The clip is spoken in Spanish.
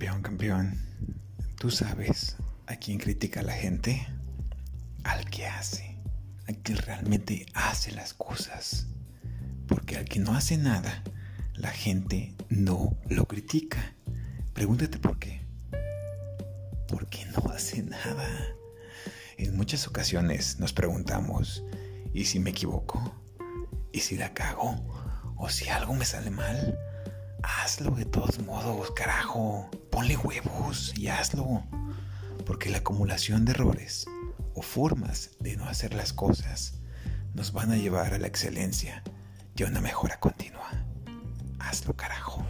campeón, tú sabes a quién critica la gente, al que hace, al que realmente hace las cosas. Porque al que no hace nada, la gente no lo critica. Pregúntate por qué. Porque no hace nada. En muchas ocasiones nos preguntamos, ¿y si me equivoco? ¿Y si la cago? ¿O si algo me sale mal? Hazlo de todos modos, carajo. Ponle huevos y hazlo. Porque la acumulación de errores o formas de no hacer las cosas nos van a llevar a la excelencia y a una mejora continua. Hazlo, carajo.